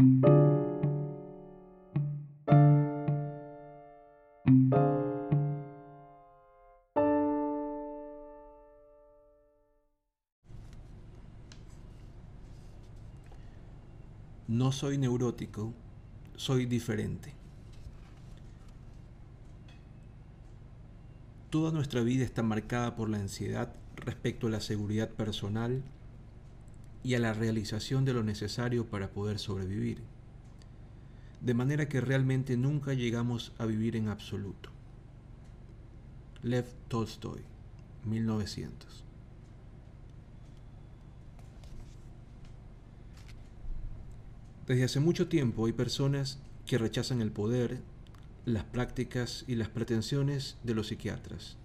No soy neurótico, soy diferente. Toda nuestra vida está marcada por la ansiedad respecto a la seguridad personal y a la realización de lo necesario para poder sobrevivir, de manera que realmente nunca llegamos a vivir en absoluto. Lev Tolstoy, 1900. Desde hace mucho tiempo hay personas que rechazan el poder, las prácticas y las pretensiones de los psiquiatras.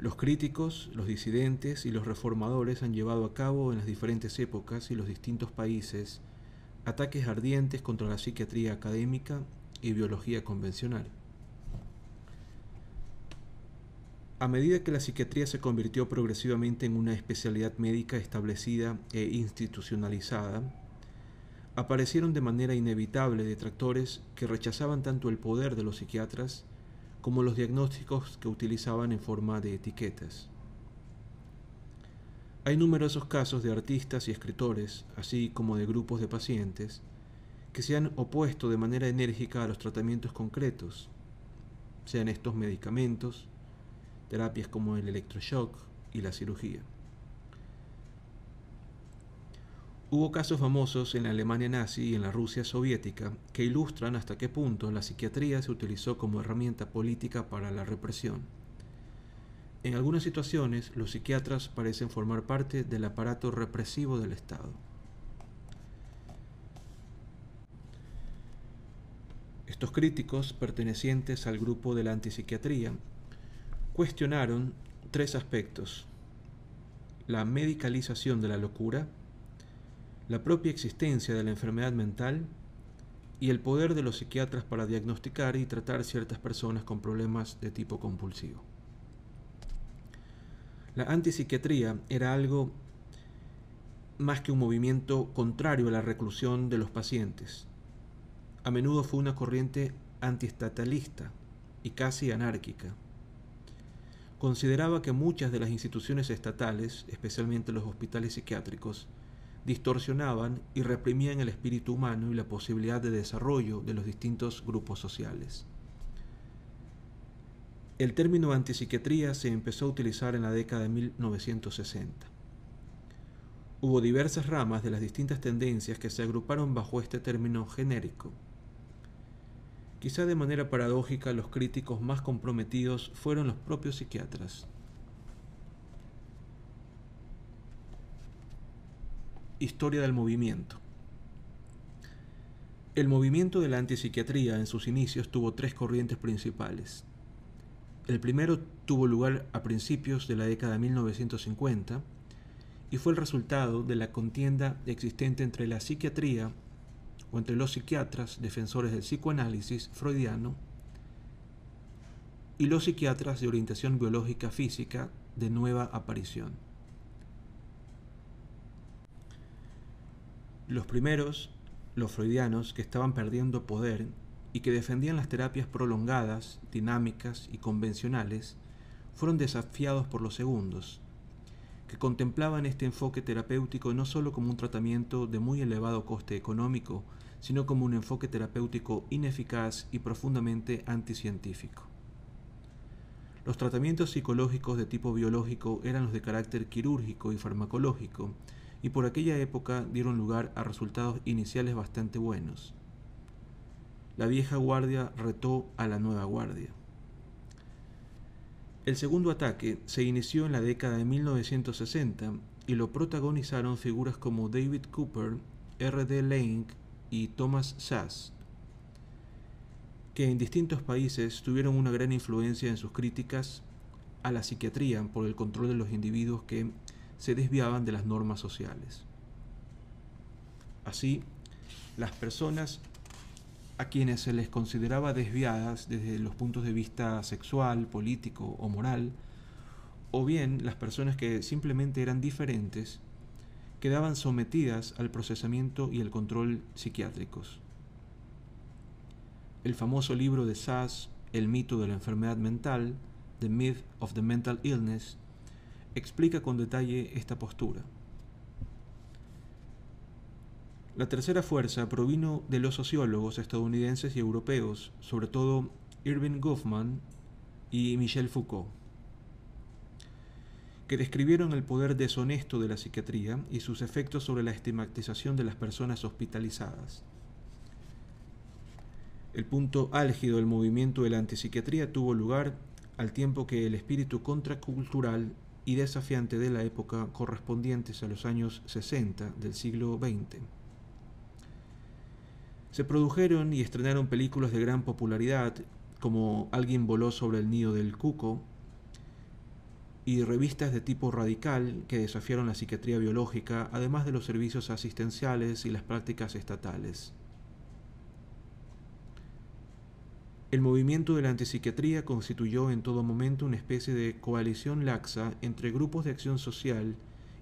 Los críticos, los disidentes y los reformadores han llevado a cabo en las diferentes épocas y los distintos países ataques ardientes contra la psiquiatría académica y biología convencional. A medida que la psiquiatría se convirtió progresivamente en una especialidad médica establecida e institucionalizada, aparecieron de manera inevitable detractores que rechazaban tanto el poder de los psiquiatras como los diagnósticos que utilizaban en forma de etiquetas. Hay numerosos casos de artistas y escritores, así como de grupos de pacientes, que se han opuesto de manera enérgica a los tratamientos concretos, sean estos medicamentos, terapias como el electroshock y la cirugía. Hubo casos famosos en la Alemania nazi y en la Rusia soviética que ilustran hasta qué punto la psiquiatría se utilizó como herramienta política para la represión. En algunas situaciones, los psiquiatras parecen formar parte del aparato represivo del Estado. Estos críticos, pertenecientes al grupo de la antipsiquiatría, cuestionaron tres aspectos. La medicalización de la locura, la propia existencia de la enfermedad mental y el poder de los psiquiatras para diagnosticar y tratar ciertas personas con problemas de tipo compulsivo. La antipsiquiatría era algo más que un movimiento contrario a la reclusión de los pacientes. A menudo fue una corriente antiestatalista y casi anárquica. Consideraba que muchas de las instituciones estatales, especialmente los hospitales psiquiátricos, distorsionaban y reprimían el espíritu humano y la posibilidad de desarrollo de los distintos grupos sociales. El término antipsiquiatría se empezó a utilizar en la década de 1960. Hubo diversas ramas de las distintas tendencias que se agruparon bajo este término genérico. Quizá de manera paradójica los críticos más comprometidos fueron los propios psiquiatras. Historia del movimiento. El movimiento de la antipsiquiatría en sus inicios tuvo tres corrientes principales. El primero tuvo lugar a principios de la década de 1950 y fue el resultado de la contienda existente entre la psiquiatría o entre los psiquiatras defensores del psicoanálisis freudiano y los psiquiatras de orientación biológica física de nueva aparición. Los primeros, los freudianos, que estaban perdiendo poder y que defendían las terapias prolongadas, dinámicas y convencionales, fueron desafiados por los segundos, que contemplaban este enfoque terapéutico no solo como un tratamiento de muy elevado coste económico, sino como un enfoque terapéutico ineficaz y profundamente anticientífico. Los tratamientos psicológicos de tipo biológico eran los de carácter quirúrgico y farmacológico, y por aquella época dieron lugar a resultados iniciales bastante buenos. La vieja guardia retó a la nueva guardia. El segundo ataque se inició en la década de 1960 y lo protagonizaron figuras como David Cooper, R.D. Laing y Thomas Sass, que en distintos países tuvieron una gran influencia en sus críticas a la psiquiatría por el control de los individuos que se desviaban de las normas sociales. Así, las personas a quienes se les consideraba desviadas desde los puntos de vista sexual, político o moral, o bien las personas que simplemente eran diferentes, quedaban sometidas al procesamiento y el control psiquiátricos. El famoso libro de Sass, El mito de la enfermedad mental, The Myth of the Mental Illness, explica con detalle esta postura. La tercera fuerza provino de los sociólogos estadounidenses y europeos, sobre todo Irving Goffman y Michel Foucault, que describieron el poder deshonesto de la psiquiatría y sus efectos sobre la estigmatización de las personas hospitalizadas. El punto álgido del movimiento de la antipsiquiatría tuvo lugar al tiempo que el espíritu contracultural y desafiante de la época correspondientes a los años 60 del siglo XX se produjeron y estrenaron películas de gran popularidad como Alguien voló sobre el nido del cuco y revistas de tipo radical que desafiaron la psiquiatría biológica, además de los servicios asistenciales y las prácticas estatales. El movimiento de la antipsiquiatría constituyó en todo momento una especie de coalición laxa entre grupos de acción social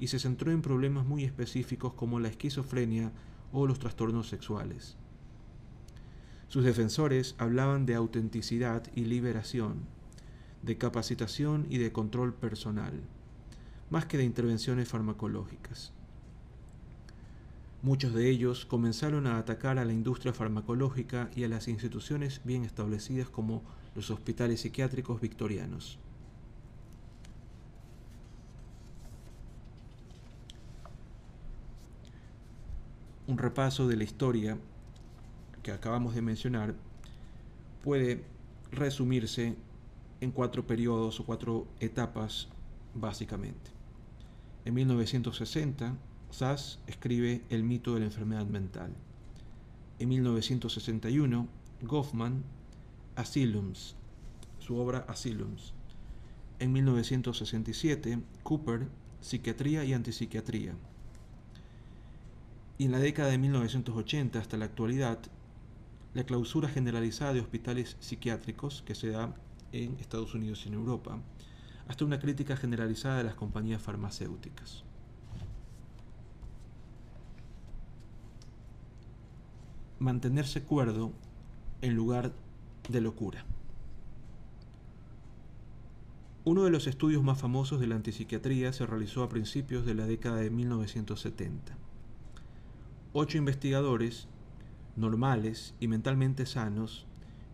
y se centró en problemas muy específicos como la esquizofrenia o los trastornos sexuales. Sus defensores hablaban de autenticidad y liberación, de capacitación y de control personal, más que de intervenciones farmacológicas. Muchos de ellos comenzaron a atacar a la industria farmacológica y a las instituciones bien establecidas como los hospitales psiquiátricos victorianos. Un repaso de la historia que acabamos de mencionar puede resumirse en cuatro periodos o cuatro etapas básicamente. En 1960, Sass escribe El mito de la enfermedad mental. En 1961, Goffman, Asylums, su obra Asylums. En 1967, Cooper, Psiquiatría y Antipsiquiatría. Y en la década de 1980 hasta la actualidad, la clausura generalizada de hospitales psiquiátricos que se da en Estados Unidos y en Europa, hasta una crítica generalizada de las compañías farmacéuticas. Mantenerse cuerdo en lugar de locura. Uno de los estudios más famosos de la antipsiquiatría se realizó a principios de la década de 1970. Ocho investigadores normales y mentalmente sanos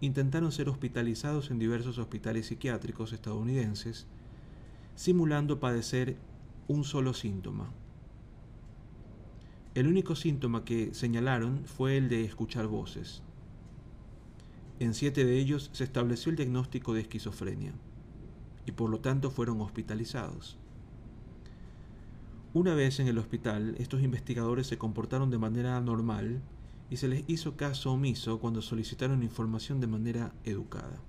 intentaron ser hospitalizados en diversos hospitales psiquiátricos estadounidenses, simulando padecer un solo síntoma. El único síntoma que señalaron fue el de escuchar voces. En siete de ellos se estableció el diagnóstico de esquizofrenia y por lo tanto fueron hospitalizados. Una vez en el hospital, estos investigadores se comportaron de manera normal y se les hizo caso omiso cuando solicitaron información de manera educada.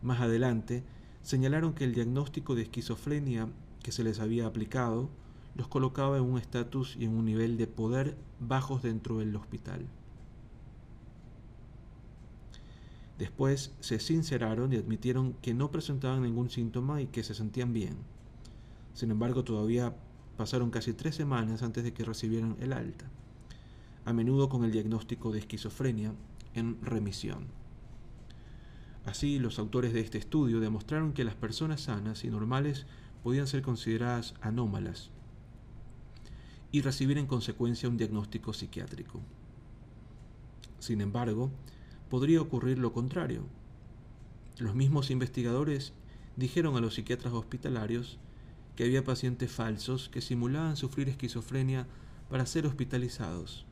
Más adelante, señalaron que el diagnóstico de esquizofrenia que se les había aplicado los colocaba en un estatus y en un nivel de poder bajos dentro del hospital. Después se sinceraron y admitieron que no presentaban ningún síntoma y que se sentían bien. Sin embargo, todavía pasaron casi tres semanas antes de que recibieran el alta a menudo con el diagnóstico de esquizofrenia en remisión. Así, los autores de este estudio demostraron que las personas sanas y normales podían ser consideradas anómalas y recibir en consecuencia un diagnóstico psiquiátrico. Sin embargo, podría ocurrir lo contrario. Los mismos investigadores dijeron a los psiquiatras hospitalarios que había pacientes falsos que simulaban sufrir esquizofrenia para ser hospitalizados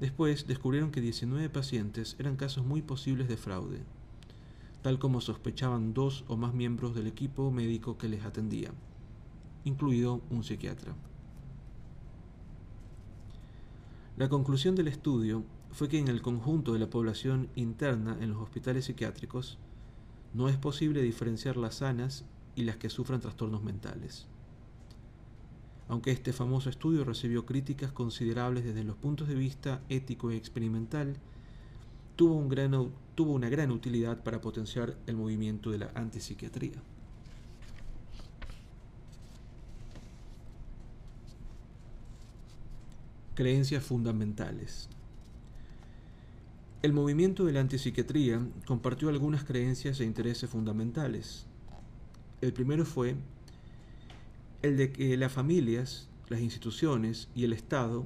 Después descubrieron que 19 pacientes eran casos muy posibles de fraude, tal como sospechaban dos o más miembros del equipo médico que les atendía, incluido un psiquiatra. La conclusión del estudio fue que en el conjunto de la población interna en los hospitales psiquiátricos no es posible diferenciar las sanas y las que sufran trastornos mentales aunque este famoso estudio recibió críticas considerables desde los puntos de vista ético y experimental, tuvo, tuvo una gran utilidad para potenciar el movimiento de la antipsiquiatría. Creencias fundamentales. El movimiento de la antipsiquiatría compartió algunas creencias e intereses fundamentales. El primero fue el de que las familias, las instituciones y el Estado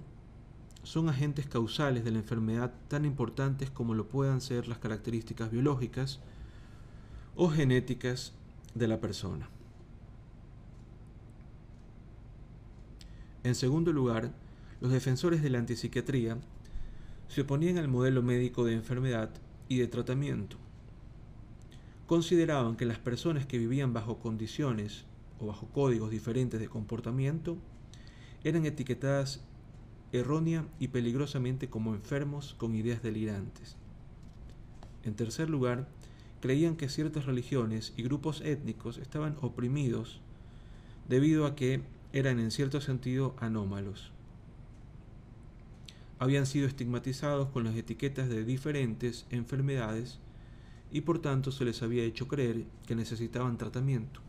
son agentes causales de la enfermedad tan importantes como lo puedan ser las características biológicas o genéticas de la persona. En segundo lugar, los defensores de la antipsiquiatría se oponían al modelo médico de enfermedad y de tratamiento. Consideraban que las personas que vivían bajo condiciones o bajo códigos diferentes de comportamiento eran etiquetadas errónea y peligrosamente como enfermos con ideas delirantes. En tercer lugar, creían que ciertas religiones y grupos étnicos estaban oprimidos debido a que eran en cierto sentido anómalos. Habían sido estigmatizados con las etiquetas de diferentes enfermedades y por tanto se les había hecho creer que necesitaban tratamiento.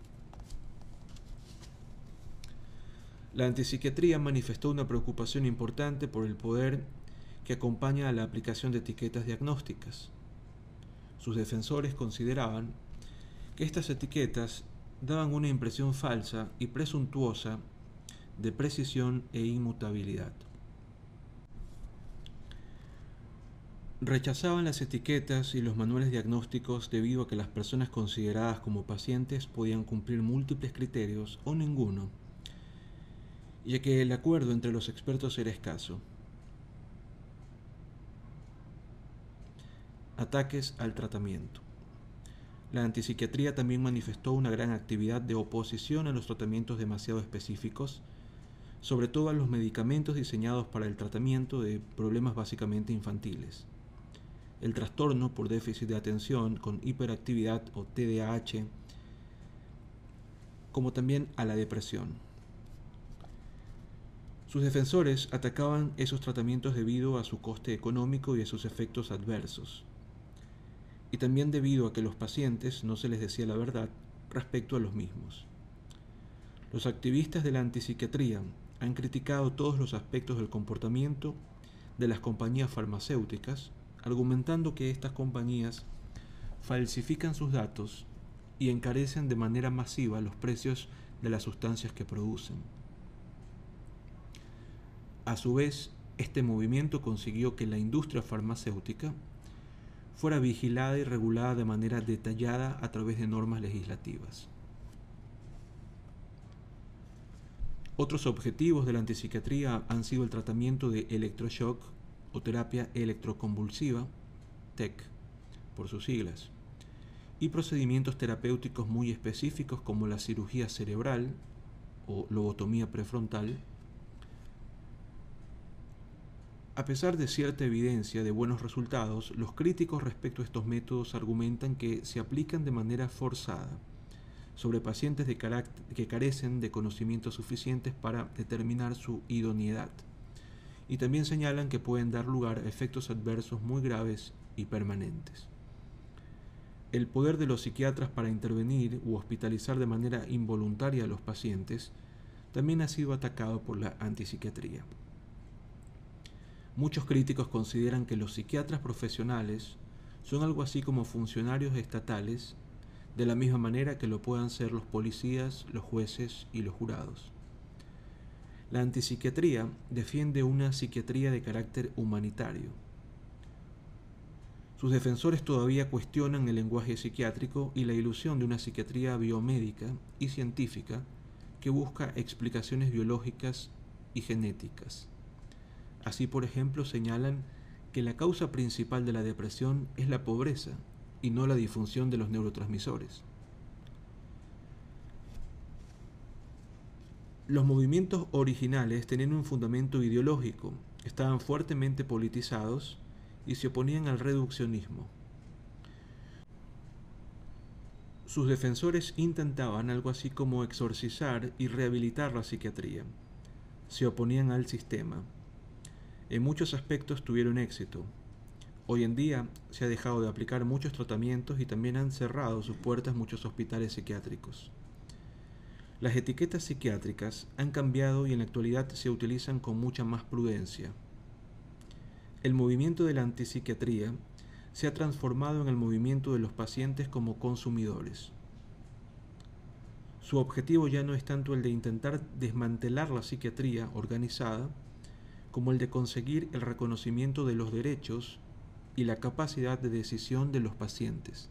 La antipsiquiatría manifestó una preocupación importante por el poder que acompaña a la aplicación de etiquetas diagnósticas. Sus defensores consideraban que estas etiquetas daban una impresión falsa y presuntuosa de precisión e inmutabilidad. Rechazaban las etiquetas y los manuales diagnósticos debido a que las personas consideradas como pacientes podían cumplir múltiples criterios o ninguno ya que el acuerdo entre los expertos era escaso. Ataques al tratamiento. La antipsiquiatría también manifestó una gran actividad de oposición a los tratamientos demasiado específicos, sobre todo a los medicamentos diseñados para el tratamiento de problemas básicamente infantiles. El trastorno por déficit de atención con hiperactividad o TDAH, como también a la depresión. Sus defensores atacaban esos tratamientos debido a su coste económico y a sus efectos adversos, y también debido a que los pacientes no se les decía la verdad respecto a los mismos. Los activistas de la antipsiquiatría han criticado todos los aspectos del comportamiento de las compañías farmacéuticas, argumentando que estas compañías falsifican sus datos y encarecen de manera masiva los precios de las sustancias que producen. A su vez, este movimiento consiguió que la industria farmacéutica fuera vigilada y regulada de manera detallada a través de normas legislativas. Otros objetivos de la antipsiquiatría han sido el tratamiento de electroshock o terapia electroconvulsiva, TEC, por sus siglas, y procedimientos terapéuticos muy específicos como la cirugía cerebral o lobotomía prefrontal, a pesar de cierta evidencia de buenos resultados, los críticos respecto a estos métodos argumentan que se aplican de manera forzada sobre pacientes que carecen de conocimientos suficientes para determinar su idoneidad. Y también señalan que pueden dar lugar a efectos adversos muy graves y permanentes. El poder de los psiquiatras para intervenir u hospitalizar de manera involuntaria a los pacientes también ha sido atacado por la antipsiquiatría. Muchos críticos consideran que los psiquiatras profesionales son algo así como funcionarios estatales, de la misma manera que lo puedan ser los policías, los jueces y los jurados. La antipsiquiatría defiende una psiquiatría de carácter humanitario. Sus defensores todavía cuestionan el lenguaje psiquiátrico y la ilusión de una psiquiatría biomédica y científica que busca explicaciones biológicas y genéticas. Así, por ejemplo, señalan que la causa principal de la depresión es la pobreza y no la disfunción de los neurotransmisores. Los movimientos originales tenían un fundamento ideológico, estaban fuertemente politizados y se oponían al reduccionismo. Sus defensores intentaban algo así como exorcizar y rehabilitar la psiquiatría. Se oponían al sistema, en muchos aspectos tuvieron éxito. Hoy en día se ha dejado de aplicar muchos tratamientos y también han cerrado sus puertas muchos hospitales psiquiátricos. Las etiquetas psiquiátricas han cambiado y en la actualidad se utilizan con mucha más prudencia. El movimiento de la antipsiquiatría se ha transformado en el movimiento de los pacientes como consumidores. Su objetivo ya no es tanto el de intentar desmantelar la psiquiatría organizada, como el de conseguir el reconocimiento de los derechos y la capacidad de decisión de los pacientes.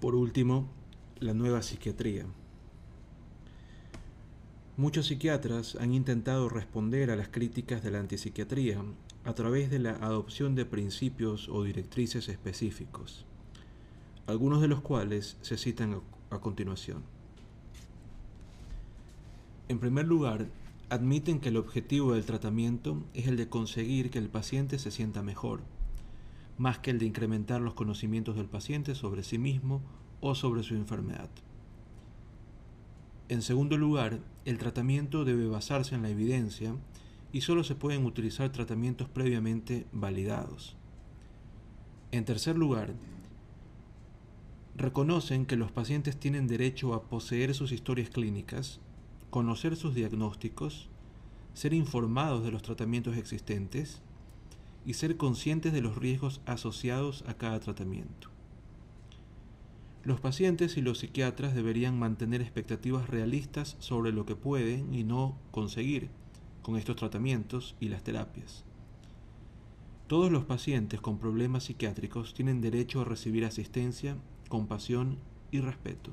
Por último, la nueva psiquiatría. Muchos psiquiatras han intentado responder a las críticas de la antipsiquiatría a través de la adopción de principios o directrices específicos, algunos de los cuales se citan a, continuación. En primer lugar, admiten que el objetivo del tratamiento es el de conseguir que el paciente se sienta mejor, más que el de incrementar los conocimientos del paciente sobre sí mismo o sobre su enfermedad. En segundo lugar, el tratamiento debe basarse en la evidencia y solo se pueden utilizar tratamientos previamente validados. En tercer lugar, reconocen que los pacientes tienen derecho a poseer sus historias clínicas, conocer sus diagnósticos, ser informados de los tratamientos existentes y ser conscientes de los riesgos asociados a cada tratamiento. Los pacientes y los psiquiatras deberían mantener expectativas realistas sobre lo que pueden y no conseguir con estos tratamientos y las terapias. Todos los pacientes con problemas psiquiátricos tienen derecho a recibir asistencia, compasión y respeto.